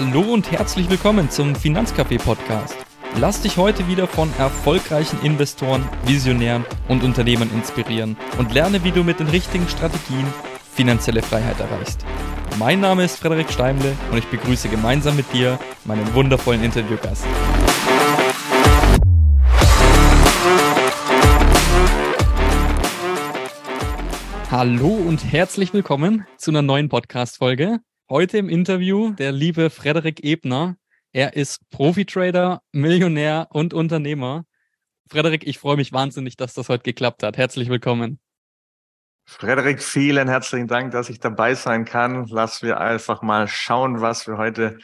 Hallo und herzlich willkommen zum Finanzcafé Podcast. Lass dich heute wieder von erfolgreichen Investoren, Visionären und Unternehmern inspirieren und lerne, wie du mit den richtigen Strategien finanzielle Freiheit erreichst. Mein Name ist Frederik Steimle und ich begrüße gemeinsam mit dir meinen wundervollen Interviewgast. Hallo und herzlich willkommen zu einer neuen Podcast-Folge. Heute im Interview der liebe Frederik Ebner. Er ist Profi-Trader, Millionär und Unternehmer. Frederik, ich freue mich wahnsinnig, dass das heute geklappt hat. Herzlich willkommen. Frederik, vielen herzlichen Dank, dass ich dabei sein kann. Lass wir einfach mal schauen, was wir heute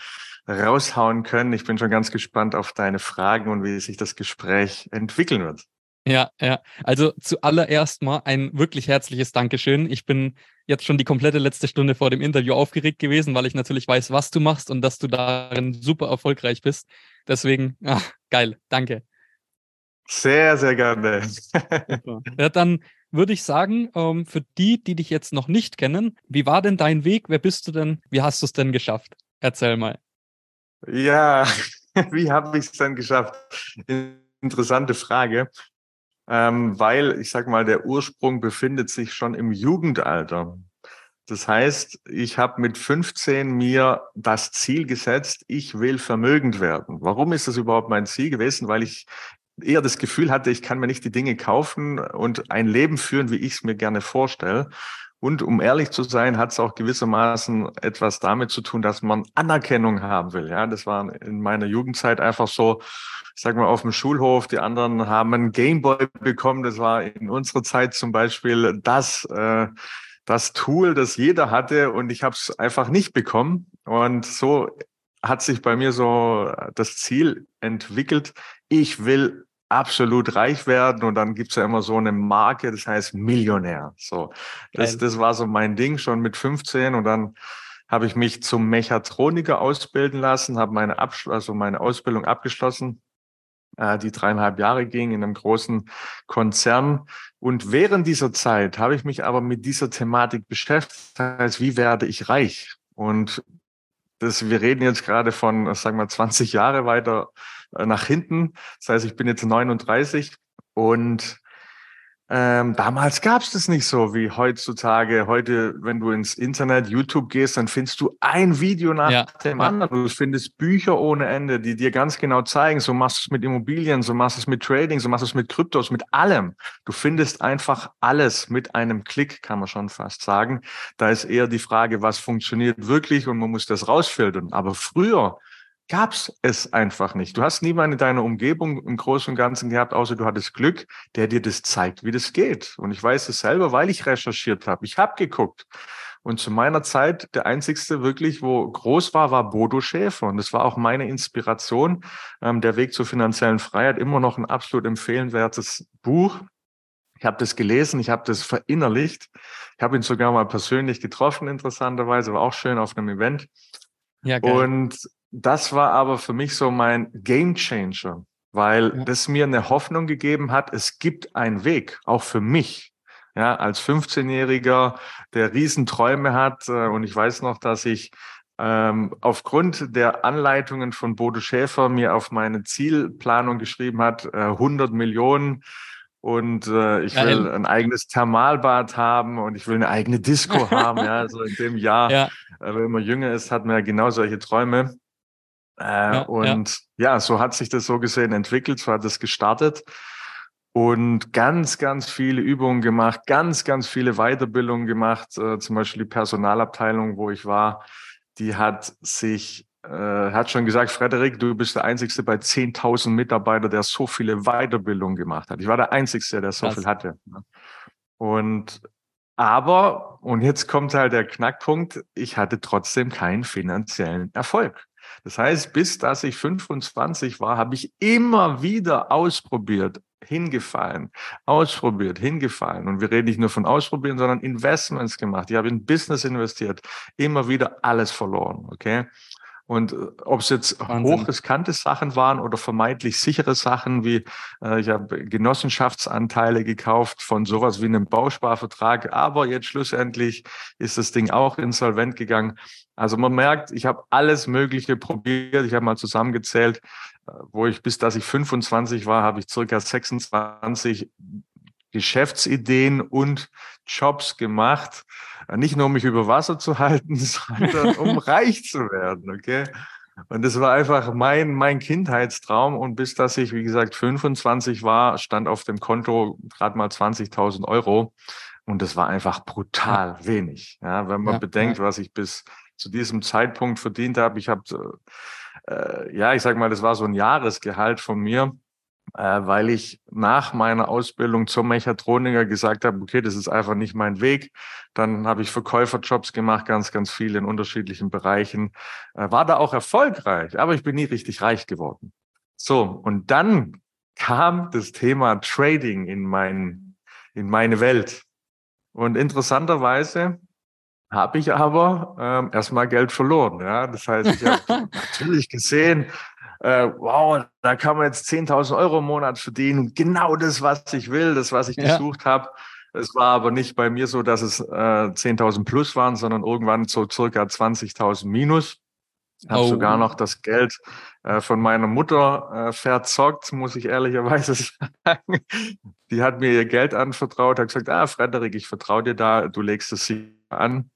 raushauen können. Ich bin schon ganz gespannt auf deine Fragen und wie sich das Gespräch entwickeln wird. Ja, ja. Also zuallererst mal ein wirklich herzliches Dankeschön. Ich bin jetzt schon die komplette letzte Stunde vor dem Interview aufgeregt gewesen, weil ich natürlich weiß, was du machst und dass du darin super erfolgreich bist. Deswegen, ach, geil, danke. Sehr, sehr gerne. ja, dann würde ich sagen, ähm, für die, die dich jetzt noch nicht kennen, wie war denn dein Weg? Wer bist du denn? Wie hast du es denn geschafft? Erzähl mal. Ja, wie habe ich es denn geschafft? Interessante Frage ähm, weil ich sag mal, der Ursprung befindet sich schon im Jugendalter. Das heißt, ich habe mit 15 mir das Ziel gesetzt, ich will vermögend werden. Warum ist das überhaupt mein Ziel gewesen? Weil ich eher das Gefühl hatte, ich kann mir nicht die Dinge kaufen und ein Leben führen, wie ich es mir gerne vorstelle. Und um ehrlich zu sein, hat es auch gewissermaßen etwas damit zu tun, dass man Anerkennung haben will. Ja, das war in meiner Jugendzeit einfach so, ich sag mal, auf dem Schulhof. Die anderen haben einen Gameboy bekommen. Das war in unserer Zeit zum Beispiel das, äh, das Tool, das jeder hatte. Und ich habe es einfach nicht bekommen. Und so hat sich bei mir so das Ziel entwickelt. Ich will absolut reich werden und dann gibt's ja immer so eine Marke, das heißt Millionär. So, das, das war so mein Ding schon mit 15 und dann habe ich mich zum Mechatroniker ausbilden lassen, habe meine, Absch also meine Ausbildung abgeschlossen, äh, die dreieinhalb Jahre ging in einem großen Konzern. Und während dieser Zeit habe ich mich aber mit dieser Thematik beschäftigt, das heißt, wie werde ich reich? Und das, wir reden jetzt gerade von, sagen wir, 20 Jahre weiter nach hinten. Das heißt, ich bin jetzt 39 und ähm, damals gab es das nicht so wie heutzutage. Heute, wenn du ins Internet, YouTube gehst, dann findest du ein Video nach ja. dem anderen. Du findest Bücher ohne Ende, die dir ganz genau zeigen, so machst du es mit Immobilien, so machst du es mit Trading, so machst du es mit Kryptos, mit allem. Du findest einfach alles mit einem Klick, kann man schon fast sagen. Da ist eher die Frage, was funktioniert wirklich und man muss das rausfiltern. Aber früher, gab's es einfach nicht. Du hast niemanden in deiner Umgebung im Großen und Ganzen gehabt, außer du hattest Glück, der dir das zeigt, wie das geht. Und ich weiß es selber, weil ich recherchiert habe. Ich habe geguckt. Und zu meiner Zeit, der einzigste wirklich, wo groß war, war Bodo Schäfer. Und das war auch meine Inspiration. Ähm, der Weg zur finanziellen Freiheit, immer noch ein absolut empfehlenwertes Buch. Ich habe das gelesen, ich habe das verinnerlicht. Ich habe ihn sogar mal persönlich getroffen, interessanterweise, war auch schön auf einem Event. Ja, geil. Und das war aber für mich so mein Game Changer, weil ja. das mir eine Hoffnung gegeben hat, es gibt einen Weg, auch für mich. Ja, als 15-Jähriger, der Riesenträume hat. Äh, und ich weiß noch, dass ich ähm, aufgrund der Anleitungen von Bodo Schäfer mir auf meine Zielplanung geschrieben hat, äh, 100 Millionen und äh, ich will ein eigenes Thermalbad haben und ich will eine eigene Disco haben. Ja, also in dem Jahr, ja. äh, wenn man jünger ist, hat man ja genau solche Träume. Äh, ja, und ja. ja, so hat sich das so gesehen entwickelt, so hat es gestartet und ganz, ganz viele Übungen gemacht, ganz, ganz viele Weiterbildungen gemacht. Äh, zum Beispiel die Personalabteilung, wo ich war, die hat sich, äh, hat schon gesagt, Frederik, du bist der Einzige bei 10.000 Mitarbeitern, der so viele Weiterbildungen gemacht hat. Ich war der Einzige, der so Krass. viel hatte. Ne? Und aber, und jetzt kommt halt der Knackpunkt, ich hatte trotzdem keinen finanziellen Erfolg. Das heißt, bis dass ich 25 war, habe ich immer wieder ausprobiert, hingefallen, ausprobiert, hingefallen. Und wir reden nicht nur von ausprobieren, sondern Investments gemacht. Ich habe in Business investiert, immer wieder alles verloren, okay? Und äh, ob es jetzt Wahnsinn. hochriskante Sachen waren oder vermeintlich sichere Sachen, wie äh, ich habe Genossenschaftsanteile gekauft von sowas wie einem Bausparvertrag, aber jetzt schlussendlich ist das Ding auch insolvent gegangen. Also man merkt, ich habe alles Mögliche probiert. Ich habe mal zusammengezählt, äh, wo ich bis dass ich 25 war, habe ich circa 26 Geschäftsideen und Jobs gemacht nicht nur um mich über Wasser zu halten, sondern um reich zu werden, okay? Und das war einfach mein, mein Kindheitstraum. Und bis dass ich, wie gesagt, 25 war, stand auf dem Konto gerade mal 20.000 Euro. Und das war einfach brutal wenig. Ja, wenn man ja, bedenkt, ja. was ich bis zu diesem Zeitpunkt verdient habe. Ich habe, äh, ja, ich sag mal, das war so ein Jahresgehalt von mir weil ich nach meiner Ausbildung zum Mechatroniker gesagt habe, okay, das ist einfach nicht mein Weg. Dann habe ich Verkäuferjobs gemacht, ganz, ganz viel in unterschiedlichen Bereichen. Äh, war da auch erfolgreich, aber ich bin nie richtig reich geworden. So, und dann kam das Thema Trading in, mein, in meine Welt. Und interessanterweise habe ich aber ähm, erstmal Geld verloren. Ja? Das heißt, ich habe natürlich gesehen, äh, wow, da kann man jetzt 10.000 Euro im Monat verdienen. Genau das, was ich will, das, was ich ja. gesucht habe. Es war aber nicht bei mir so, dass es äh, 10.000 plus waren, sondern irgendwann so circa 20.000 minus. Ich habe oh. sogar noch das Geld äh, von meiner Mutter äh, verzockt, muss ich ehrlicherweise sagen. Die hat mir ihr Geld anvertraut, hat gesagt, ah, Frederik, ich vertraue dir da, du legst es sie an.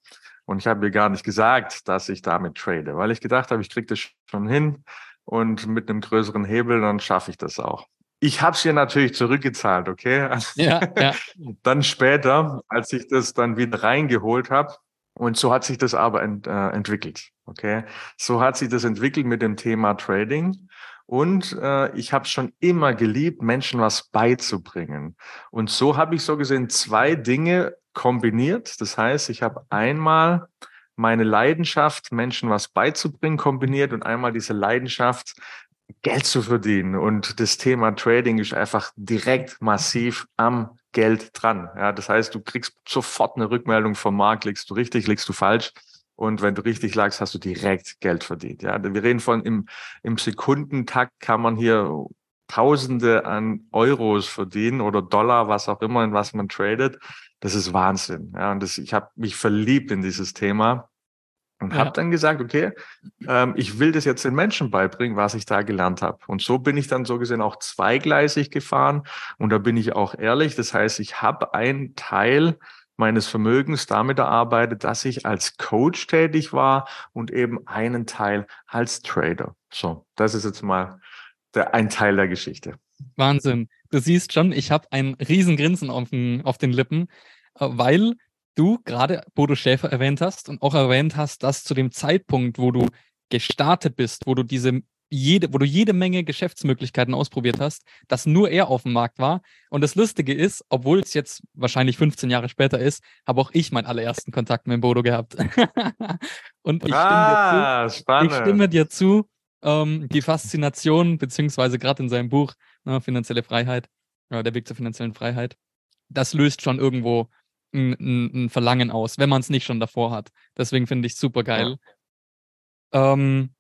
Und ich habe ihr gar nicht gesagt, dass ich damit trade, weil ich gedacht habe, ich kriege das schon hin und mit einem größeren Hebel, dann schaffe ich das auch. Ich habe es ihr natürlich zurückgezahlt, okay? Ja, ja. dann später, als ich das dann wieder reingeholt habe, und so hat sich das aber ent, äh, entwickelt, okay? So hat sich das entwickelt mit dem Thema Trading. Und äh, ich habe schon immer geliebt, Menschen was beizubringen. Und so habe ich so gesehen zwei Dinge kombiniert. Das heißt, ich habe einmal meine Leidenschaft, Menschen was beizubringen, kombiniert und einmal diese Leidenschaft, Geld zu verdienen. Und das Thema Trading ist einfach direkt massiv am Geld dran. Ja, das heißt, du kriegst sofort eine Rückmeldung vom Markt, liegst du richtig, liegst du falsch. Und wenn du richtig lagst, hast du direkt Geld verdient. Ja, wir reden von im, im Sekundentakt kann man hier Tausende an Euros verdienen oder Dollar, was auch immer, in was man tradet. Das ist Wahnsinn. Ja, und das, ich habe mich verliebt in dieses Thema und ja. habe dann gesagt, okay, ähm, ich will das jetzt den Menschen beibringen, was ich da gelernt habe. Und so bin ich dann so gesehen auch zweigleisig gefahren. Und da bin ich auch ehrlich. Das heißt, ich habe einen Teil meines Vermögens damit erarbeitet, dass ich als Coach tätig war und eben einen Teil als Trader. So, das ist jetzt mal der, ein Teil der Geschichte. Wahnsinn. Du siehst schon, ich habe ein Riesengrinsen auf den, auf den Lippen, äh, weil du gerade Bodo Schäfer erwähnt hast und auch erwähnt hast, dass zu dem Zeitpunkt, wo du gestartet bist, wo du diese jede, wo du jede Menge Geschäftsmöglichkeiten ausprobiert hast, dass nur er auf dem Markt war. Und das Lustige ist, obwohl es jetzt wahrscheinlich 15 Jahre später ist, habe auch ich meinen allerersten Kontakt mit Bodo gehabt. und ich, ah, stimme, dir zu, ich stimme dir zu, ähm, die Faszination, beziehungsweise gerade in seinem Buch ne, Finanzielle Freiheit, äh, der Weg zur finanziellen Freiheit, das löst schon irgendwo ein, ein, ein Verlangen aus, wenn man es nicht schon davor hat. Deswegen finde ich super geil. Ja. Ähm,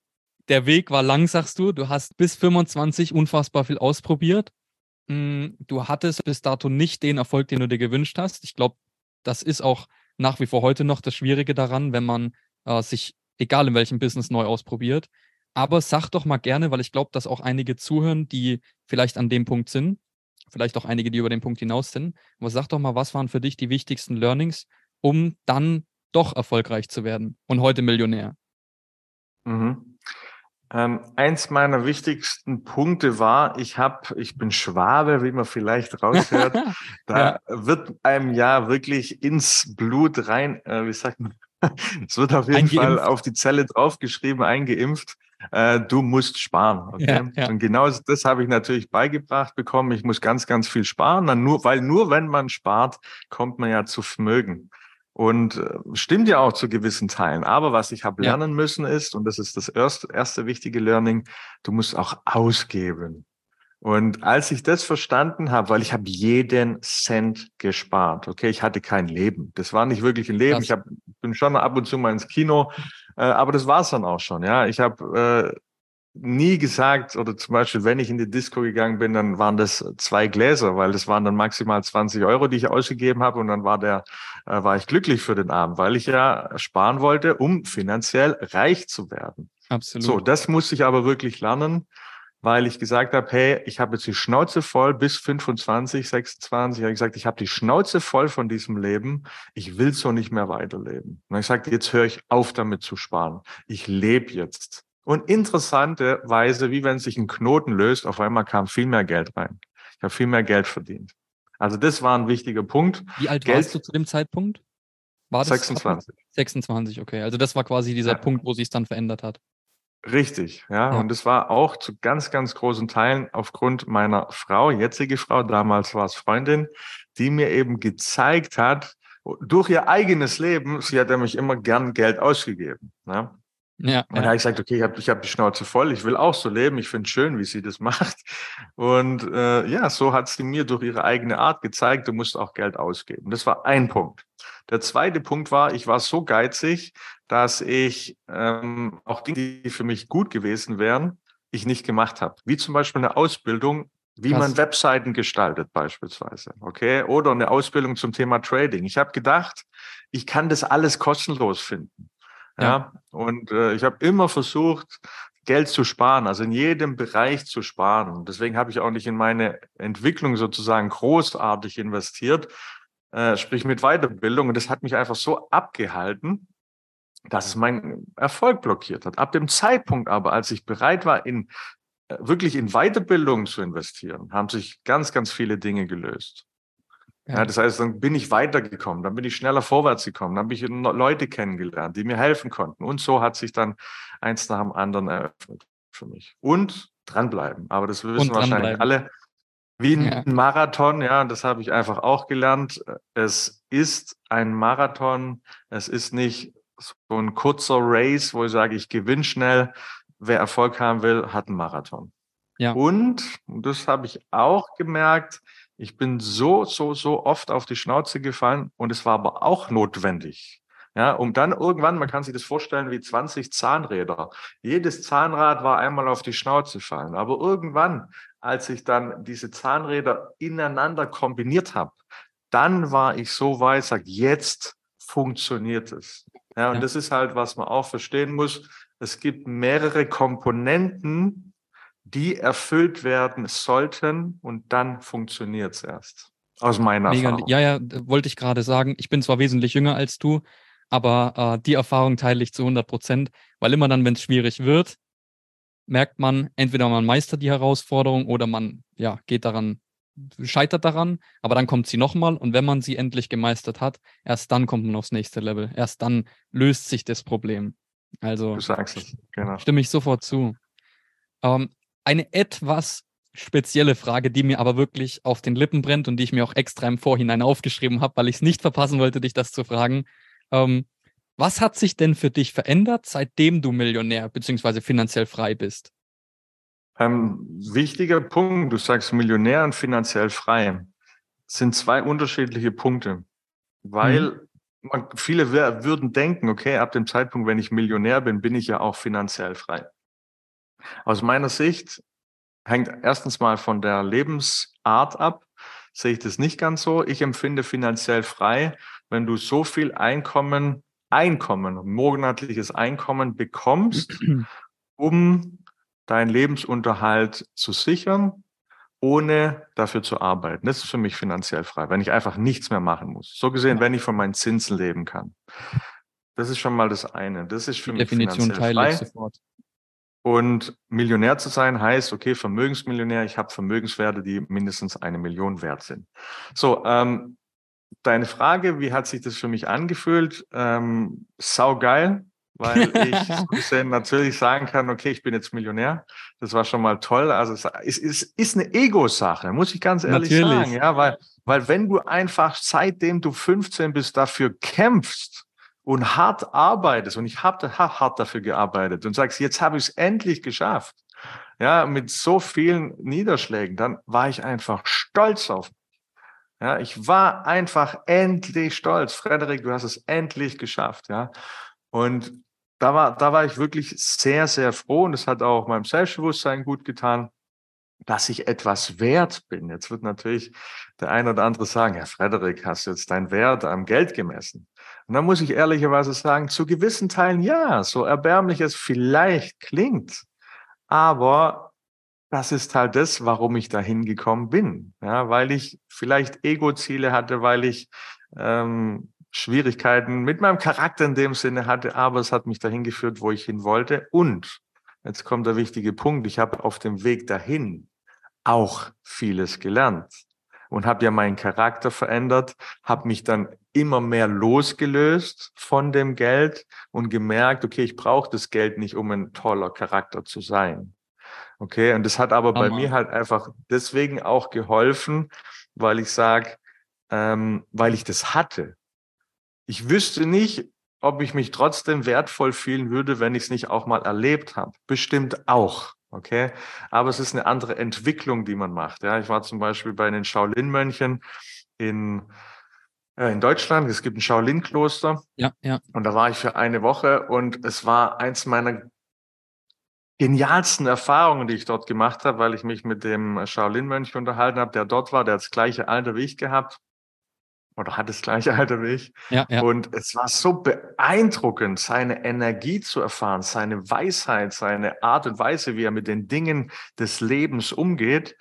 der Weg war lang, sagst du. Du hast bis 25 unfassbar viel ausprobiert. Hm, du hattest bis dato nicht den Erfolg, den du dir gewünscht hast. Ich glaube, das ist auch nach wie vor heute noch das Schwierige daran, wenn man äh, sich, egal in welchem Business, neu ausprobiert. Aber sag doch mal gerne, weil ich glaube, dass auch einige zuhören, die vielleicht an dem Punkt sind, vielleicht auch einige, die über den Punkt hinaus sind. Aber sag doch mal, was waren für dich die wichtigsten Learnings, um dann doch erfolgreich zu werden und heute Millionär? Mhm. Ähm, eins meiner wichtigsten Punkte war, ich habe, ich bin Schwabe, wie man vielleicht raushört. da ja. wird einem ja wirklich ins Blut rein, äh, wie sagt man, es wird auf jeden Fall auf die Zelle draufgeschrieben, eingeimpft äh, du musst sparen. Okay? Ja, ja. Und genau das habe ich natürlich beigebracht bekommen. Ich muss ganz, ganz viel sparen, dann nur, weil nur wenn man spart, kommt man ja zu Vermögen. Und äh, stimmt ja auch zu gewissen Teilen. Aber was ich habe lernen ja. müssen ist, und das ist das erste, erste wichtige Learning, du musst auch ausgeben. Und als ich das verstanden habe, weil ich habe jeden Cent gespart, okay, ich hatte kein Leben. Das war nicht wirklich ein Leben. Krass. Ich hab, bin schon ab und zu mal ins Kino, äh, aber das war es dann auch schon. Ja, ich habe äh, nie gesagt, oder zum Beispiel, wenn ich in die Disco gegangen bin, dann waren das zwei Gläser, weil das waren dann maximal 20 Euro, die ich ausgegeben habe und dann war der, äh, war ich glücklich für den Abend, weil ich ja sparen wollte, um finanziell reich zu werden. Absolut. So, das musste ich aber wirklich lernen, weil ich gesagt habe, hey, ich habe jetzt die Schnauze voll bis 25, 26, habe ich gesagt, ich habe die Schnauze voll von diesem Leben, ich will so nicht mehr weiterleben. Und ich sagte, jetzt höre ich auf damit zu sparen. Ich lebe jetzt. Und interessanterweise, wie wenn sich ein Knoten löst, auf einmal kam viel mehr Geld rein. Ich habe viel mehr Geld verdient. Also das war ein wichtiger Punkt. Wie alt Geld, warst du zu dem Zeitpunkt? War das 26. 26, okay. Also das war quasi dieser ja. Punkt, wo sich es dann verändert hat. Richtig, ja. ja. Und es war auch zu ganz, ganz großen Teilen aufgrund meiner Frau, jetzige Frau, damals war es Freundin, die mir eben gezeigt hat, durch ihr eigenes Leben, sie hat nämlich immer gern Geld ausgegeben. Ne? Ja, und da habe ich gesagt, okay, ich habe ich hab die Schnauze voll, ich will auch so leben, ich finde es schön, wie sie das macht. Und äh, ja, so hat sie mir durch ihre eigene Art gezeigt, du musst auch Geld ausgeben. Das war ein Punkt. Der zweite Punkt war, ich war so geizig, dass ich ähm, auch Dinge, die für mich gut gewesen wären, ich nicht gemacht habe. Wie zum Beispiel eine Ausbildung, wie Krass. man Webseiten gestaltet beispielsweise. Okay, oder eine Ausbildung zum Thema Trading. Ich habe gedacht, ich kann das alles kostenlos finden. Ja. ja. Und äh, ich habe immer versucht, Geld zu sparen, also in jedem Bereich zu sparen. Deswegen habe ich auch nicht in meine Entwicklung sozusagen großartig investiert, äh, sprich mit Weiterbildung. Und das hat mich einfach so abgehalten, dass es meinen Erfolg blockiert hat. Ab dem Zeitpunkt aber, als ich bereit war, in äh, wirklich in Weiterbildung zu investieren, haben sich ganz, ganz viele Dinge gelöst. Ja. das heißt, dann bin ich weitergekommen, dann bin ich schneller vorwärts gekommen, dann habe ich Leute kennengelernt, die mir helfen konnten. Und so hat sich dann eins nach dem anderen eröffnet für mich. Und dranbleiben. Aber das wissen wahrscheinlich alle. Wie ein ja. Marathon, ja, das habe ich einfach auch gelernt. Es ist ein Marathon. Es ist nicht so ein kurzer Race, wo ich sage, ich gewinne schnell. Wer Erfolg haben will, hat einen Marathon. Ja. Und, und das habe ich auch gemerkt, ich bin so, so, so oft auf die Schnauze gefallen und es war aber auch notwendig. Ja, um dann irgendwann, man kann sich das vorstellen wie 20 Zahnräder. Jedes Zahnrad war einmal auf die Schnauze fallen. Aber irgendwann, als ich dann diese Zahnräder ineinander kombiniert habe, dann war ich so weit, sag, jetzt funktioniert es. Ja, und ja. das ist halt, was man auch verstehen muss. Es gibt mehrere Komponenten, die erfüllt werden sollten und dann funktioniert es erst. Aus meiner Mega, Erfahrung. Ja, ja, wollte ich gerade sagen. Ich bin zwar wesentlich jünger als du, aber äh, die Erfahrung teile ich zu 100 Prozent, weil immer dann, wenn es schwierig wird, merkt man, entweder man meistert die Herausforderung oder man ja, geht daran, scheitert daran, aber dann kommt sie nochmal und wenn man sie endlich gemeistert hat, erst dann kommt man aufs nächste Level. Erst dann löst sich das Problem. Also du sagst es, genau. stimme ich sofort zu. Ähm, eine etwas spezielle Frage, die mir aber wirklich auf den Lippen brennt und die ich mir auch extra im Vorhinein aufgeschrieben habe, weil ich es nicht verpassen wollte, dich das zu fragen. Ähm, was hat sich denn für dich verändert, seitdem du Millionär bzw. finanziell frei bist? Ähm, wichtiger Punkt, du sagst Millionär und finanziell frei, sind zwei unterschiedliche Punkte, weil man, viele würden denken, okay, ab dem Zeitpunkt, wenn ich Millionär bin, bin ich ja auch finanziell frei. Aus meiner Sicht hängt erstens mal von der Lebensart ab. Sehe ich das nicht ganz so. Ich empfinde finanziell frei, wenn du so viel Einkommen, Einkommen, monatliches Einkommen bekommst, um deinen Lebensunterhalt zu sichern, ohne dafür zu arbeiten. Das ist für mich finanziell frei, wenn ich einfach nichts mehr machen muss. So gesehen, wenn ich von meinen Zinsen leben kann. Das ist schon mal das eine. Das ist für Die mich Definition finanziell frei. Sofort. Und Millionär zu sein heißt, okay, Vermögensmillionär, ich habe Vermögenswerte, die mindestens eine Million wert sind. So, ähm, deine Frage, wie hat sich das für mich angefühlt? Ähm, saugeil, weil ich natürlich sagen kann, okay, ich bin jetzt Millionär. Das war schon mal toll. Also es ist, ist eine Ego-Sache, muss ich ganz ehrlich natürlich. sagen. Ja, weil, weil wenn du einfach seitdem du 15 bist dafür kämpfst, und hart arbeitest, und ich habe hart dafür gearbeitet und sagst, jetzt habe ich es endlich geschafft, ja, mit so vielen Niederschlägen, dann war ich einfach stolz auf mich. Ja, ich war einfach endlich stolz. Frederik, du hast es endlich geschafft, ja. Und da war, da war ich wirklich sehr, sehr froh und es hat auch meinem Selbstbewusstsein gut getan, dass ich etwas wert bin. Jetzt wird natürlich der eine oder andere sagen, Herr Frederik, hast du jetzt deinen Wert am Geld gemessen? Und da muss ich ehrlicherweise sagen, zu gewissen Teilen ja, so erbärmlich es vielleicht klingt, aber das ist halt das, warum ich dahin gekommen bin. Ja, weil ich vielleicht Ego-Ziele hatte, weil ich ähm, Schwierigkeiten mit meinem Charakter in dem Sinne hatte, aber es hat mich dahin geführt, wo ich hin wollte. Und jetzt kommt der wichtige Punkt, ich habe auf dem Weg dahin auch vieles gelernt und habe ja meinen Charakter verändert, habe mich dann immer mehr losgelöst von dem Geld und gemerkt, okay, ich brauche das Geld nicht, um ein toller Charakter zu sein. Okay, und das hat aber bei mir halt einfach deswegen auch geholfen, weil ich sage, ähm, weil ich das hatte. Ich wüsste nicht, ob ich mich trotzdem wertvoll fühlen würde, wenn ich es nicht auch mal erlebt habe. Bestimmt auch. Okay, aber es ist eine andere Entwicklung, die man macht. Ja, ich war zum Beispiel bei den Shaolin-Mönchen in äh, in Deutschland. Es gibt ein Shaolin-Kloster. Ja, ja. Und da war ich für eine Woche und es war eins meiner genialsten Erfahrungen, die ich dort gemacht habe, weil ich mich mit dem Shaolin-Mönch unterhalten habe, der dort war, der hat das gleiche Alter wie ich gehabt oder hat das gleiche Alter wie ich. Ja, ja. Und es war so beeindruckend, seine Energie zu erfahren, seine Weisheit, seine Art und Weise, wie er mit den Dingen des Lebens umgeht.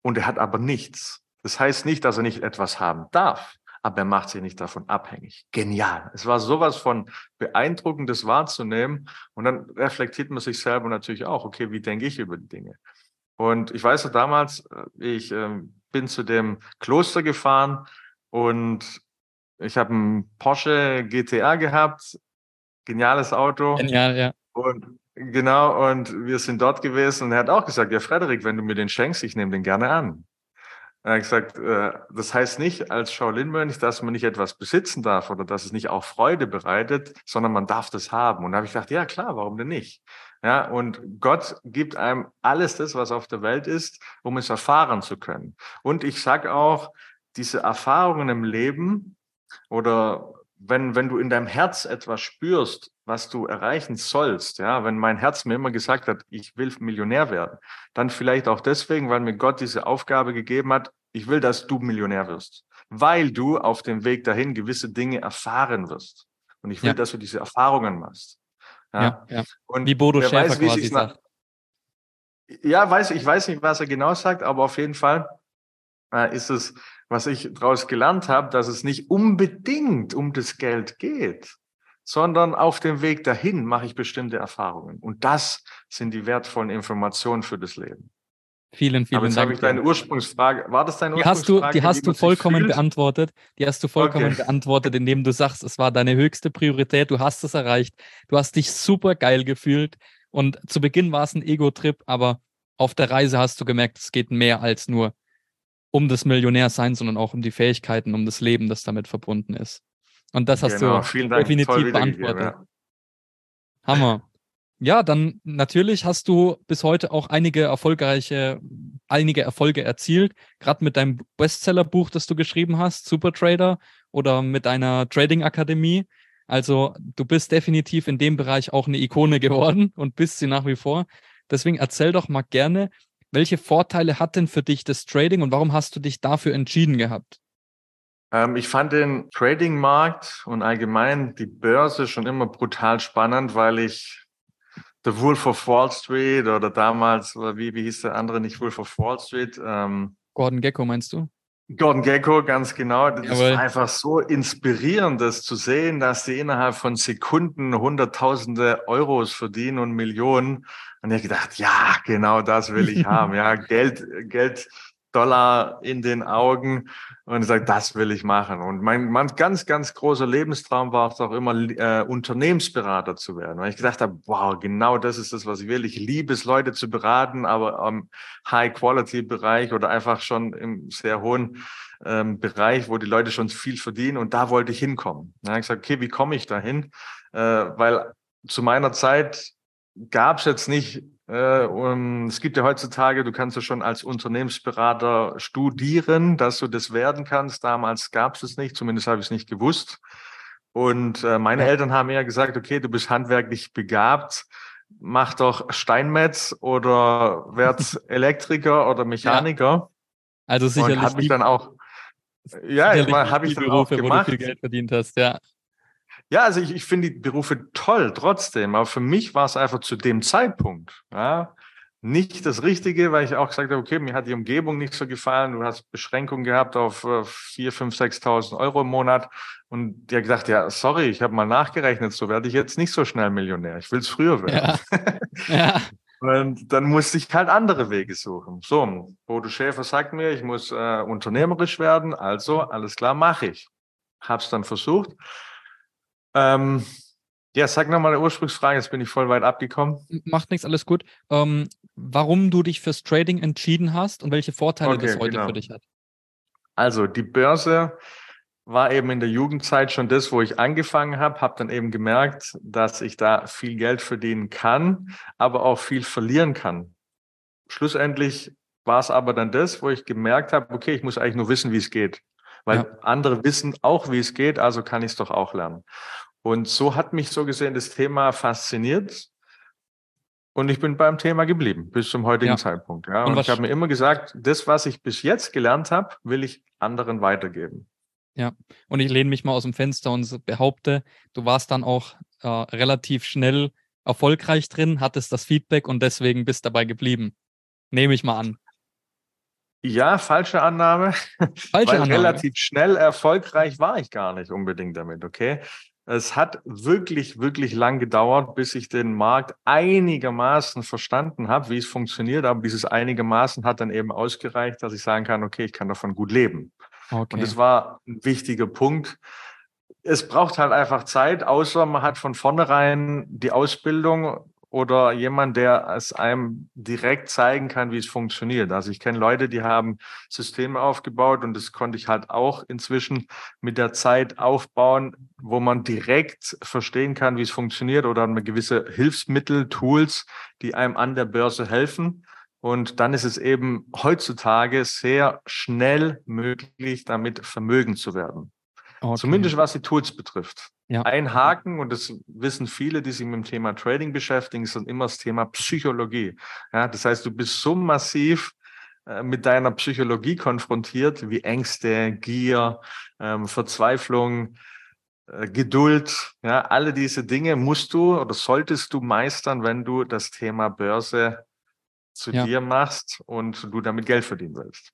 Und er hat aber nichts. Das heißt nicht, dass er nicht etwas haben darf, aber er macht sich nicht davon abhängig. Genial. Es war sowas von beeindruckendes wahrzunehmen. Und dann reflektiert man sich selber natürlich auch, okay, wie denke ich über die Dinge? Und ich weiß noch damals, äh, ich äh, bin zu dem Kloster gefahren, und ich habe einen Porsche GTR gehabt, geniales Auto. Genial, ja. Und genau, und wir sind dort gewesen und er hat auch gesagt, ja, Frederik, wenn du mir den schenkst, ich nehme den gerne an. Er hat gesagt, äh, das heißt nicht als Shaolin-Mönch, dass man nicht etwas besitzen darf oder dass es nicht auch Freude bereitet, sondern man darf das haben. Und da habe ich gedacht, ja klar, warum denn nicht? Ja, und Gott gibt einem alles das, was auf der Welt ist, um es erfahren zu können. Und ich sag auch, diese Erfahrungen im Leben oder wenn, wenn du in deinem Herz etwas spürst, was du erreichen sollst, ja, wenn mein Herz mir immer gesagt hat, ich will Millionär werden, dann vielleicht auch deswegen, weil mir Gott diese Aufgabe gegeben hat, ich will, dass du Millionär wirst, weil du auf dem Weg dahin gewisse Dinge erfahren wirst. Und ich will, ja. dass du diese Erfahrungen machst. Ja, ja. ja. Und wie Bodo Schäfer weiß, quasi sagt. Ja, weiß, ich weiß nicht, was er genau sagt, aber auf jeden Fall äh, ist es was ich daraus gelernt habe, dass es nicht unbedingt um das Geld geht, sondern auf dem Weg dahin mache ich bestimmte Erfahrungen. Und das sind die wertvollen Informationen für das Leben. Vielen, vielen Aber jetzt Dank. habe ich deine Ursprungsfrage. War das deine die Ursprungsfrage? Hast du, die hast du vollkommen beantwortet. Die hast du vollkommen okay. beantwortet, indem du sagst, es war deine höchste Priorität. Du hast es erreicht. Du hast dich super geil gefühlt. Und zu Beginn war es ein Ego-Trip, aber auf der Reise hast du gemerkt, es geht mehr als nur um das Millionärsein, sondern auch um die Fähigkeiten, um das Leben, das damit verbunden ist. Und das hast genau, du definitiv beantwortet. Ja. Hammer. Ja, dann natürlich hast du bis heute auch einige erfolgreiche, einige Erfolge erzielt, gerade mit deinem Bestseller-Buch, das du geschrieben hast, Super Trader oder mit deiner Trading Akademie. Also du bist definitiv in dem Bereich auch eine Ikone geworden und bist sie nach wie vor. Deswegen erzähl doch mal gerne, welche Vorteile hat denn für dich das Trading und warum hast du dich dafür entschieden gehabt? Ähm, ich fand den Trading-Markt und allgemein die Börse schon immer brutal spannend, weil ich The Wolf of Wall Street oder damals, wie, wie hieß der andere, nicht Wolf of Wall Street? Ähm, Gordon Gecko meinst du? Gordon Gecko, ganz genau. Das Jawohl. ist einfach so inspirierend, das zu sehen, dass sie innerhalb von Sekunden Hunderttausende Euros verdienen und Millionen. Und ich habe gedacht, ja, genau das will ich haben. Ja, Geld, Geld, Dollar in den Augen. Und sage, das will ich machen. Und mein, mein ganz, ganz großer Lebenstraum war auch immer, äh, Unternehmensberater zu werden. Weil ich gedacht habe, wow, genau das ist das, was ich will. Ich liebe es, Leute zu beraten, aber am High-Quality-Bereich oder einfach schon im sehr hohen ähm, Bereich, wo die Leute schon viel verdienen. Und da wollte ich hinkommen. Da habe ich gesagt, okay, wie komme ich dahin? Äh, weil zu meiner Zeit gab es jetzt nicht es gibt ja heutzutage, du kannst ja schon als Unternehmensberater studieren, dass du das werden kannst. Damals gab es es nicht, zumindest habe ich es nicht gewusst. Und äh, meine Eltern haben ja gesagt, okay, du bist handwerklich begabt, mach doch Steinmetz oder werd Elektriker oder Mechaniker. Ja. Also sicherlich. Und hat mich dann auch, ja, ich meine, habe ich dann auch gemacht. Wo du viel Geld verdient hast, ja. Ja, also ich, ich finde die Berufe toll trotzdem, aber für mich war es einfach zu dem Zeitpunkt ja, nicht das Richtige, weil ich auch gesagt habe, okay, mir hat die Umgebung nicht so gefallen, du hast Beschränkungen gehabt auf äh, 4, 5, 6.000 Euro im Monat und die hat gesagt, ja, sorry, ich habe mal nachgerechnet, so werde ich jetzt nicht so schnell Millionär, ich will es früher werden. Ja. ja. Und dann musste ich halt andere Wege suchen. So, Bodo Schäfer sagt mir, ich muss äh, unternehmerisch werden, also alles klar, mache ich. Hab's dann versucht ähm, ja, sag nochmal eine Ursprungsfrage, jetzt bin ich voll weit abgekommen. Macht nichts, alles gut. Ähm, warum du dich fürs Trading entschieden hast und welche Vorteile okay, das heute genau. für dich hat? Also die Börse war eben in der Jugendzeit schon das, wo ich angefangen habe, habe dann eben gemerkt, dass ich da viel Geld verdienen kann, aber auch viel verlieren kann. Schlussendlich war es aber dann das, wo ich gemerkt habe, okay, ich muss eigentlich nur wissen, wie es geht weil ja. andere wissen auch, wie es geht, also kann ich es doch auch lernen. Und so hat mich so gesehen das Thema fasziniert. Und ich bin beim Thema geblieben bis zum heutigen ja. Zeitpunkt. Ja. Und, und ich habe mir immer gesagt, das, was ich bis jetzt gelernt habe, will ich anderen weitergeben. Ja, und ich lehne mich mal aus dem Fenster und behaupte, du warst dann auch äh, relativ schnell erfolgreich drin, hattest das Feedback und deswegen bist dabei geblieben. Nehme ich mal an. Ja, falsche Annahme. Falsche Weil Annahme. relativ schnell erfolgreich war ich gar nicht unbedingt damit, okay? Es hat wirklich, wirklich lang gedauert, bis ich den Markt einigermaßen verstanden habe, wie es funktioniert. Aber dieses einigermaßen hat dann eben ausgereicht, dass ich sagen kann, okay, ich kann davon gut leben. Okay. Und das war ein wichtiger Punkt. Es braucht halt einfach Zeit, außer man hat von vornherein die Ausbildung oder jemand, der es einem direkt zeigen kann, wie es funktioniert. Also ich kenne Leute, die haben Systeme aufgebaut und das konnte ich halt auch inzwischen mit der Zeit aufbauen, wo man direkt verstehen kann, wie es funktioniert oder gewisse Hilfsmittel, Tools, die einem an der Börse helfen. Und dann ist es eben heutzutage sehr schnell möglich, damit Vermögen zu werden. Okay. Zumindest was die Tools betrifft. Ja. Ein Haken, und das wissen viele, die sich mit dem Thema Trading beschäftigen, ist dann immer das Thema Psychologie. Ja, das heißt, du bist so massiv äh, mit deiner Psychologie konfrontiert, wie Ängste, Gier, ähm, Verzweiflung, äh, Geduld, ja, alle diese Dinge musst du oder solltest du meistern, wenn du das Thema Börse zu ja. dir machst und du damit Geld verdienen willst.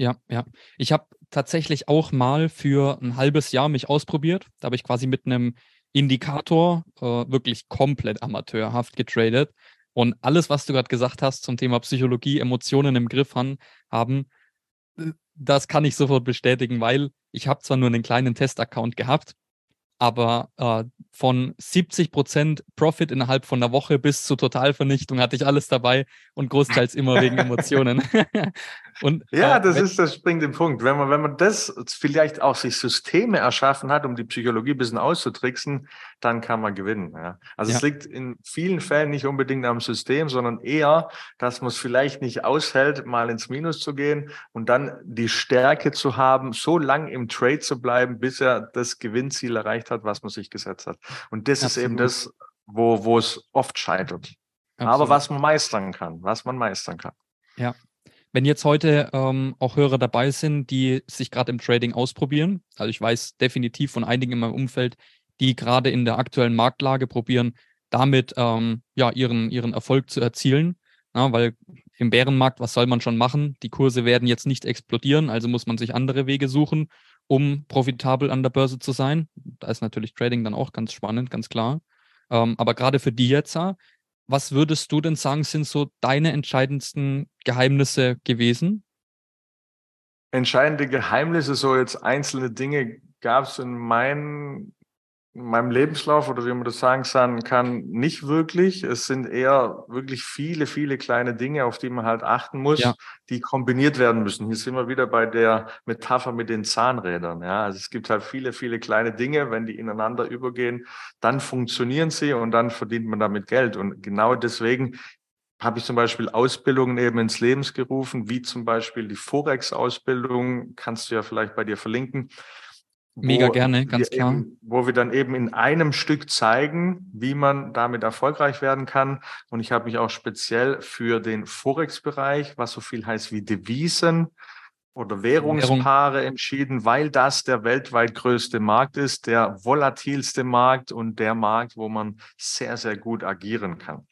Ja, ja. Ich habe tatsächlich auch mal für ein halbes Jahr mich ausprobiert. Da habe ich quasi mit einem Indikator äh, wirklich komplett amateurhaft getradet. Und alles, was du gerade gesagt hast zum Thema Psychologie, Emotionen im Griff haben, äh, das kann ich sofort bestätigen, weil ich habe zwar nur einen kleinen Testaccount gehabt, aber äh, von 70 Prozent Profit innerhalb von einer Woche bis zur Totalvernichtung hatte ich alles dabei und großteils immer wegen Emotionen. und, ja, äh, das ist das springende Punkt. Wenn man, wenn man das vielleicht auch sich Systeme erschaffen hat, um die Psychologie ein bisschen auszutricksen, dann kann man gewinnen. Ja. Also ja. es liegt in vielen Fällen nicht unbedingt am System, sondern eher, dass man es vielleicht nicht aushält, mal ins Minus zu gehen und dann die Stärke zu haben, so lang im Trade zu bleiben, bis er das Gewinnziel erreicht hat, was man sich gesetzt hat. Und das Absolut. ist eben das, wo, wo es oft scheitert. Absolut. Aber was man meistern kann, was man meistern kann. Ja. Wenn jetzt heute ähm, auch Hörer dabei sind, die sich gerade im Trading ausprobieren, also ich weiß definitiv von einigen in meinem Umfeld, die gerade in der aktuellen Marktlage probieren, damit ähm, ja ihren, ihren Erfolg zu erzielen. Ja, weil im Bärenmarkt, was soll man schon machen? Die Kurse werden jetzt nicht explodieren, also muss man sich andere Wege suchen um profitabel an der Börse zu sein. Da ist natürlich Trading dann auch ganz spannend, ganz klar. Ähm, aber gerade für die jetzt, was würdest du denn sagen, sind so deine entscheidendsten Geheimnisse gewesen? Entscheidende Geheimnisse, so jetzt einzelne Dinge gab es in meinen in meinem Lebenslauf oder wie man das sagen kann, nicht wirklich. Es sind eher wirklich viele, viele kleine Dinge, auf die man halt achten muss, ja. die kombiniert werden müssen. Hier sind wir wieder bei der Metapher mit den Zahnrädern. Ja, also es gibt halt viele, viele kleine Dinge. Wenn die ineinander übergehen, dann funktionieren sie und dann verdient man damit Geld. Und genau deswegen habe ich zum Beispiel Ausbildungen eben ins Leben gerufen, wie zum Beispiel die Forex-Ausbildung, kannst du ja vielleicht bei dir verlinken. Mega gerne, ganz klar. Eben, wo wir dann eben in einem Stück zeigen, wie man damit erfolgreich werden kann. Und ich habe mich auch speziell für den Forex-Bereich, was so viel heißt wie Devisen, oder Währungspaare Währung. entschieden, weil das der weltweit größte Markt ist, der volatilste Markt und der Markt, wo man sehr, sehr gut agieren kann.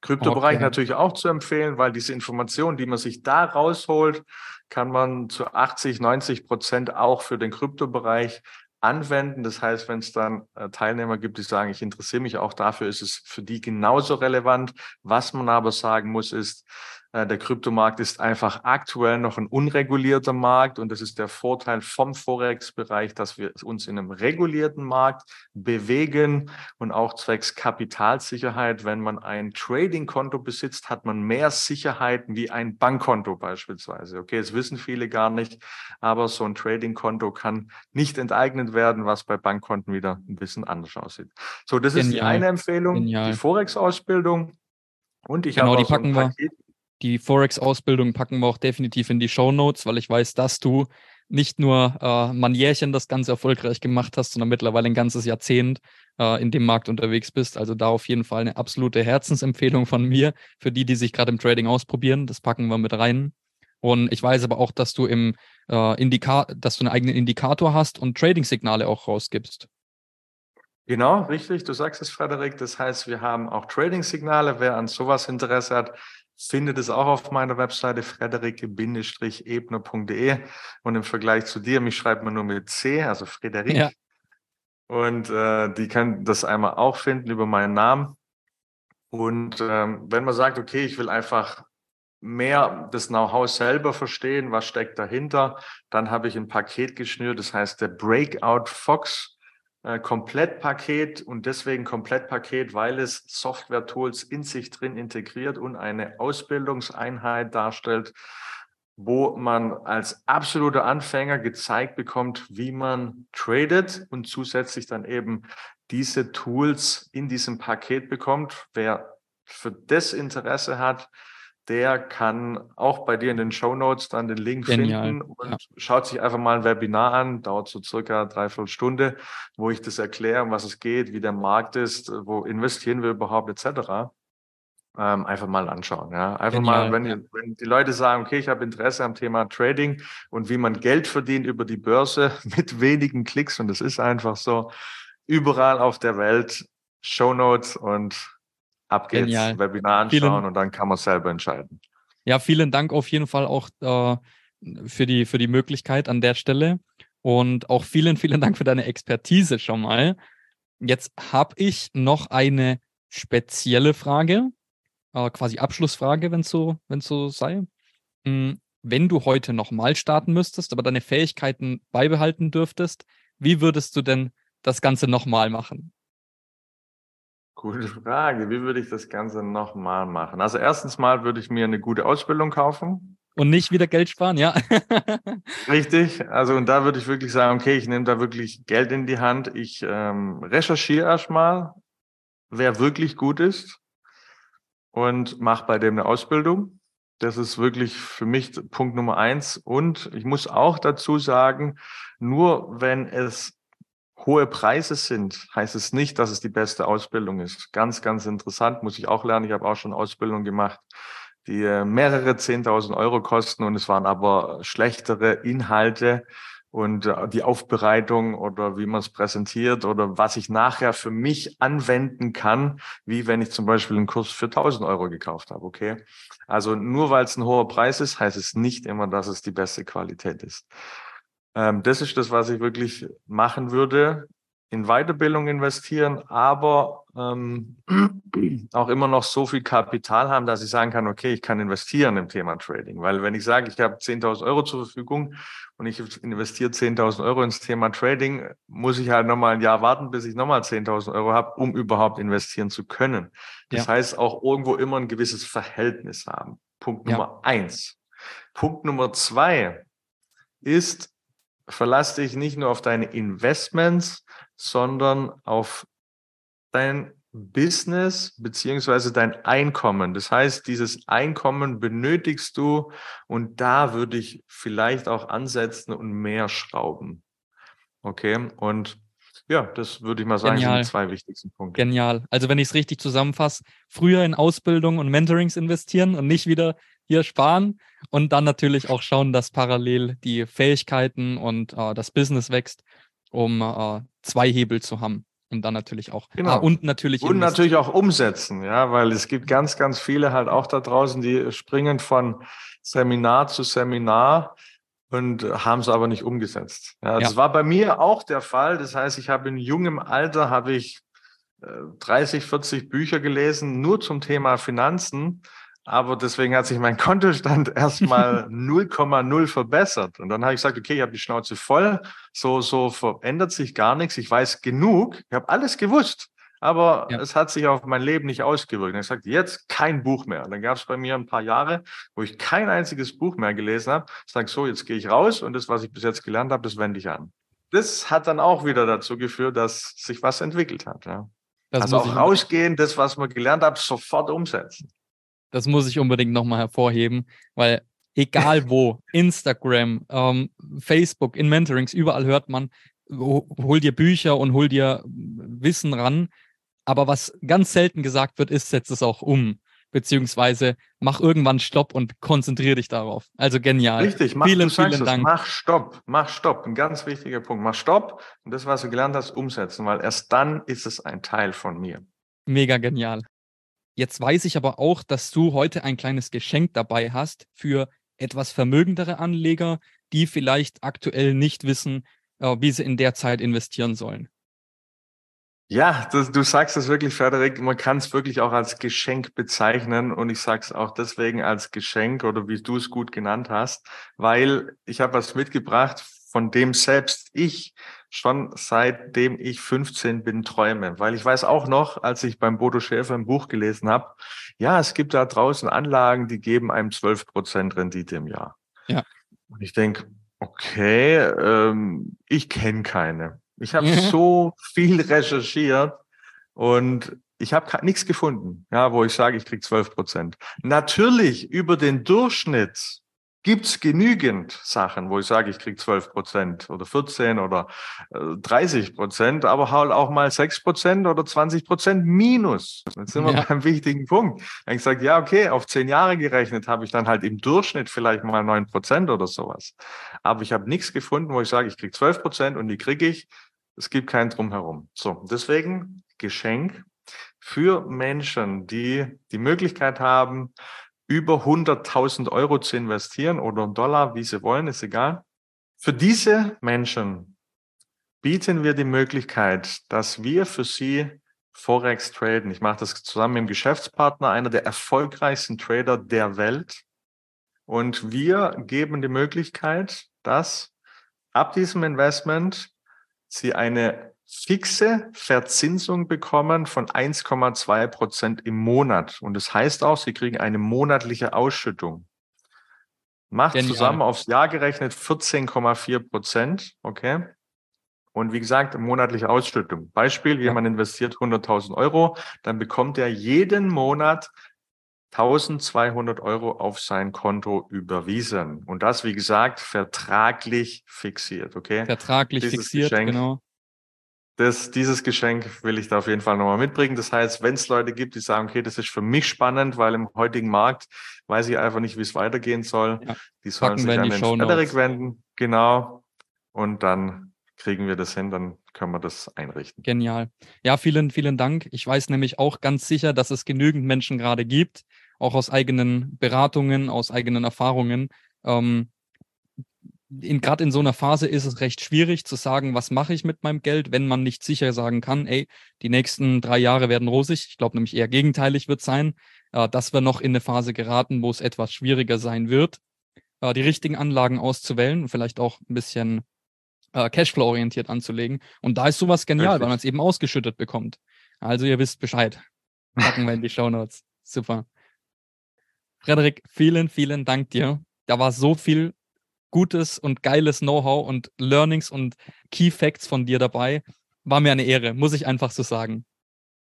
Kryptobereich okay. natürlich auch zu empfehlen, weil diese Informationen, die man sich da rausholt, kann man zu 80, 90 Prozent auch für den Kryptobereich anwenden. Das heißt, wenn es dann äh, Teilnehmer gibt, die sagen, ich interessiere mich auch dafür, ist es für die genauso relevant. Was man aber sagen muss, ist, der Kryptomarkt ist einfach aktuell noch ein unregulierter Markt und das ist der Vorteil vom Forex-Bereich, dass wir uns in einem regulierten Markt bewegen und auch zwecks Kapitalsicherheit. Wenn man ein Trading-Konto besitzt, hat man mehr Sicherheiten wie ein Bankkonto beispielsweise. Okay, das wissen viele gar nicht, aber so ein Trading-Konto kann nicht enteignet werden, was bei Bankkonten wieder ein bisschen anders aussieht. So, das Genial. ist die eine Empfehlung, Genial. die Forex-Ausbildung. Und ich genau, habe auch so ein Paket, wir die Forex-Ausbildung packen wir auch definitiv in die Show Notes, weil ich weiß, dass du nicht nur äh, Manierchen das Ganze erfolgreich gemacht hast, sondern mittlerweile ein ganzes Jahrzehnt äh, in dem Markt unterwegs bist. Also da auf jeden Fall eine absolute Herzensempfehlung von mir für die, die sich gerade im Trading ausprobieren. Das packen wir mit rein. Und ich weiß aber auch, dass du im äh, Indika dass du einen eigenen Indikator hast und Trading-Signale auch rausgibst. Genau, richtig. Du sagst es, Frederik. Das heißt, wir haben auch Trading-Signale. Wer an sowas Interesse hat, findet es auch auf meiner Webseite frederike-ebner.de und im Vergleich zu dir, mich schreibt man nur mit C, also Frederik. Ja. Und äh, die kann das einmal auch finden über meinen Namen. Und ähm, wenn man sagt, okay, ich will einfach mehr das Know-how selber verstehen, was steckt dahinter, dann habe ich ein Paket geschnürt, das heißt der Breakout Fox äh, Komplettpaket und deswegen Komplettpaket, weil es Software-Tools in sich drin integriert und eine Ausbildungseinheit darstellt, wo man als absoluter Anfänger gezeigt bekommt, wie man tradet und zusätzlich dann eben diese Tools in diesem Paket bekommt. Wer für das Interesse hat, der kann auch bei dir in den Show Notes dann den Link Genial. finden und ja. schaut sich einfach mal ein Webinar an, dauert so circa dreiviertel Stunde, wo ich das erkläre, um was es geht, wie der Markt ist, wo investieren wir überhaupt etc. Ähm, einfach mal anschauen. Ja. Einfach Genial. mal, wenn, ja. wenn die Leute sagen, okay, ich habe Interesse am Thema Trading und wie man Geld verdient über die Börse mit wenigen Klicks und das ist einfach so, überall auf der Welt Show Notes und ab geht's, Genial. Webinar anschauen vielen, und dann kann man selber entscheiden. Ja, vielen Dank auf jeden Fall auch äh, für, die, für die Möglichkeit an der Stelle und auch vielen, vielen Dank für deine Expertise schon mal. Jetzt habe ich noch eine spezielle Frage, äh, quasi Abschlussfrage, wenn es so, wenn's so sei. Hm, wenn du heute nochmal starten müsstest, aber deine Fähigkeiten beibehalten dürftest, wie würdest du denn das Ganze nochmal machen? Gute Frage. Wie würde ich das Ganze nochmal machen? Also erstens mal würde ich mir eine gute Ausbildung kaufen. Und nicht wieder Geld sparen, ja. Richtig. Also und da würde ich wirklich sagen, okay, ich nehme da wirklich Geld in die Hand. Ich ähm, recherchiere erstmal, wer wirklich gut ist und mache bei dem eine Ausbildung. Das ist wirklich für mich Punkt Nummer eins. Und ich muss auch dazu sagen, nur wenn es hohe Preise sind, heißt es nicht, dass es die beste Ausbildung ist. Ganz, ganz interessant, muss ich auch lernen. Ich habe auch schon Ausbildung gemacht, die äh, mehrere 10.000 Euro kosten und es waren aber schlechtere Inhalte und äh, die Aufbereitung oder wie man es präsentiert oder was ich nachher für mich anwenden kann, wie wenn ich zum Beispiel einen Kurs für 1000 Euro gekauft habe. Okay. Also nur weil es ein hoher Preis ist, heißt es nicht immer, dass es die beste Qualität ist. Ähm, das ist das, was ich wirklich machen würde. In Weiterbildung investieren, aber ähm, auch immer noch so viel Kapital haben, dass ich sagen kann, okay, ich kann investieren im Thema Trading. Weil wenn ich sage, ich habe 10.000 Euro zur Verfügung und ich investiere 10.000 Euro ins Thema Trading, muss ich halt nochmal ein Jahr warten, bis ich nochmal 10.000 Euro habe, um überhaupt investieren zu können. Das ja. heißt, auch irgendwo immer ein gewisses Verhältnis haben. Punkt Nummer ja. eins. Punkt Nummer zwei ist, verlass dich nicht nur auf deine Investments, sondern auf dein Business beziehungsweise dein Einkommen. Das heißt, dieses Einkommen benötigst du und da würde ich vielleicht auch ansetzen und mehr schrauben. Okay, und ja, das würde ich mal sagen, Genial. sind die zwei wichtigsten Punkte. Genial. Also wenn ich es richtig zusammenfasse, früher in Ausbildung und Mentorings investieren und nicht wieder hier sparen und dann natürlich auch schauen, dass parallel die Fähigkeiten und äh, das Business wächst, um äh, zwei Hebel zu haben. Und dann natürlich auch. Genau. Ah, und natürlich. Und natürlich auch umsetzen, ja, weil es gibt ganz, ganz viele halt auch da draußen, die springen von Seminar zu Seminar und haben es aber nicht umgesetzt. Ja, das Ja. war bei mir auch der Fall. Das heißt, ich habe in jungem Alter habe ich äh, 30, 40 Bücher gelesen, nur zum Thema Finanzen. Aber deswegen hat sich mein Kontostand erstmal 0,0 verbessert. Und dann habe ich gesagt, okay, ich habe die Schnauze voll. So, so verändert sich gar nichts. Ich weiß genug. Ich habe alles gewusst. Aber Ja. es hat sich auf mein Leben nicht ausgewirkt. Und ich sagte, jetzt kein Buch mehr. Und dann gab es bei mir ein paar Jahre, wo ich kein einziges Buch mehr gelesen habe. Ich sage, so, jetzt gehe ich raus und das, was ich bis jetzt gelernt habe, das wende ich an. Das hat dann auch wieder dazu geführt, dass sich was entwickelt hat. Ja. also auch rausgehen, das, was man gelernt hat, sofort umsetzen. Das muss ich unbedingt nochmal hervorheben, weil egal wo, Instagram, ähm, Facebook, in Mentorings, überall hört man, ho- hol dir Bücher und hol dir Wissen ran. Aber was ganz selten gesagt wird, ist, setz es auch um. Beziehungsweise mach irgendwann Stopp und konzentriere dich darauf. Also genial. Richtig, mach, vielen, vielen es, Dank. mach Stopp, mach Stopp. Ein ganz wichtiger Punkt. Mach Stopp und das, was du gelernt hast, umsetzen, weil erst dann ist es ein Teil von mir. Mega genial. Jetzt weiß ich aber auch, dass du heute ein kleines Geschenk dabei hast für etwas vermögendere Anleger, die vielleicht aktuell nicht wissen, äh, wie sie in der Zeit investieren sollen. Ja, das, du sagst es wirklich, Frederik. Man kann es wirklich auch als Geschenk bezeichnen und ich sage es auch deswegen als Geschenk oder wie du es gut genannt hast, weil ich habe was mitgebracht, von dem selbst ich schon seitdem ich 15 bin träume. Weil ich weiß auch noch, als ich beim Bodo Schäfer ein Buch gelesen habe, ja, es gibt da draußen Anlagen, die geben einem 12 Prozent Rendite im Jahr. Ja. Und ich denke, okay, ähm, ich kenne keine. Ich habe Mhm. so viel recherchiert und ich habe nichts gefunden, ja, wo ich sage, ich krieg 12 Prozent. Natürlich über den Durchschnitt gibt's genügend Sachen, wo ich sage, ich krieg 12 Prozent oder 14 oder äh, 30 Prozent, aber halt auch mal 6 Prozent oder 20 Prozent minus. Jetzt sind wir Ja. beim wichtigen Punkt. Dann ich sage, ja, okay, auf zehn Jahre gerechnet habe ich dann halt im Durchschnitt vielleicht mal 9 Prozent oder sowas. Aber ich habe nichts gefunden, wo ich sage, ich krieg 12 Prozent und die kriege ich. Es gibt kein Drumherum. So, deswegen Geschenk für Menschen, die die Möglichkeit haben, über 100.000 Euro zu investieren oder Dollar, wie sie wollen, ist egal. Für diese Menschen bieten wir die Möglichkeit, dass wir für sie Forex traden. Ich mache das zusammen mit dem Geschäftspartner, einer der erfolgreichsten Trader der Welt. Und wir geben die Möglichkeit, dass ab diesem Investment Sie eine fixe Verzinsung bekommen von 1,2 Prozent im Monat. Und das heißt auch, Sie kriegen eine monatliche Ausschüttung. Macht Genial. zusammen aufs Jahr gerechnet 14,4 Prozent. Okay. Und wie gesagt, monatliche Ausschüttung. Beispiel, jemand investiert 100.000 Euro, dann bekommt er jeden Monat 1200 Euro auf sein Konto überwiesen. Und das, wie gesagt, vertraglich fixiert. Okay. Vertraglich Dieses fixiert, Geschenk. genau. Das, dieses Geschenk will ich da auf jeden Fall nochmal mitbringen. Das heißt, wenn es Leute gibt, die sagen, okay, das ist für mich spannend, weil im heutigen Markt weiß ich einfach nicht, wie es weitergehen soll. Ja. Die sollen Packen sich an den. Frederik wenden. Genau. Und dann kriegen wir das hin, dann können wir das einrichten. Genial. Ja, vielen, vielen Dank. Ich weiß nämlich auch ganz sicher, dass es genügend Menschen gerade gibt, auch aus eigenen Beratungen, aus eigenen Erfahrungen. Ähm, Gerade in so einer Phase ist es recht schwierig zu sagen, was mache ich mit meinem Geld, wenn man nicht sicher sagen kann, ey, die nächsten drei Jahre werden rosig. Ich glaube nämlich eher gegenteilig wird sein, äh, dass wir noch in eine Phase geraten, wo es etwas schwieriger sein wird, äh, die richtigen Anlagen auszuwählen und vielleicht auch ein bisschen äh, Cashflow-orientiert anzulegen. Und da ist sowas genial, Richtig. weil man es eben ausgeschüttet bekommt. Also ihr wisst Bescheid. Packen wir in die Shownotes. Super. Frederik, vielen, vielen Dank dir. Da war so viel gutes und geiles Know-how und Learnings und Key Facts von dir dabei. War mir eine Ehre, muss ich einfach so sagen.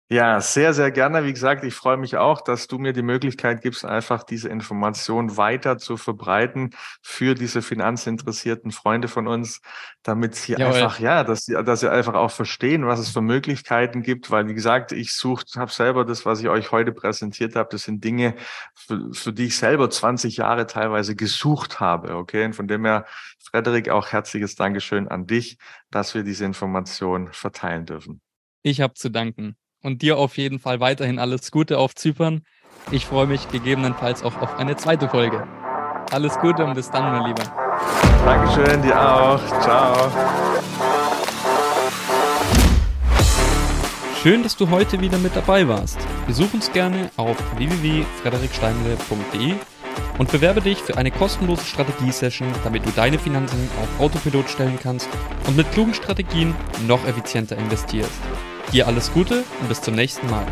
Ja, sehr, sehr gerne. Wie gesagt, ich freue mich auch, dass du mir die Möglichkeit gibst, einfach diese Information weiter zu verbreiten für diese finanzinteressierten Freunde von uns, damit sie Jawohl. einfach, ja, dass sie, dass sie einfach auch verstehen, was es für Möglichkeiten gibt. Weil, wie gesagt, ich suche, habe selber das, was ich euch heute präsentiert habe, das sind Dinge, für, für die ich selber 20 Jahre teilweise gesucht habe. Okay. Und von dem her, Frederik, auch herzliches Dankeschön an dich, dass wir diese Information verteilen dürfen. Ich habe zu danken und dir auf jeden Fall weiterhin alles Gute auf Zypern. Ich freue mich gegebenenfalls auch auf eine zweite Folge. Alles Gute und bis dann, mein Lieber. Dankeschön, dir auch. Ciao. Schön, dass du heute wieder mit dabei warst. Besuch uns gerne auf www.frederiksteinle.de und bewerbe dich für eine kostenlose Strategiesession, damit du deine Finanzen auf Autopilot stellen kannst und mit klugen Strategien noch effizienter investierst. Dir alles Gute und bis zum nächsten Mal.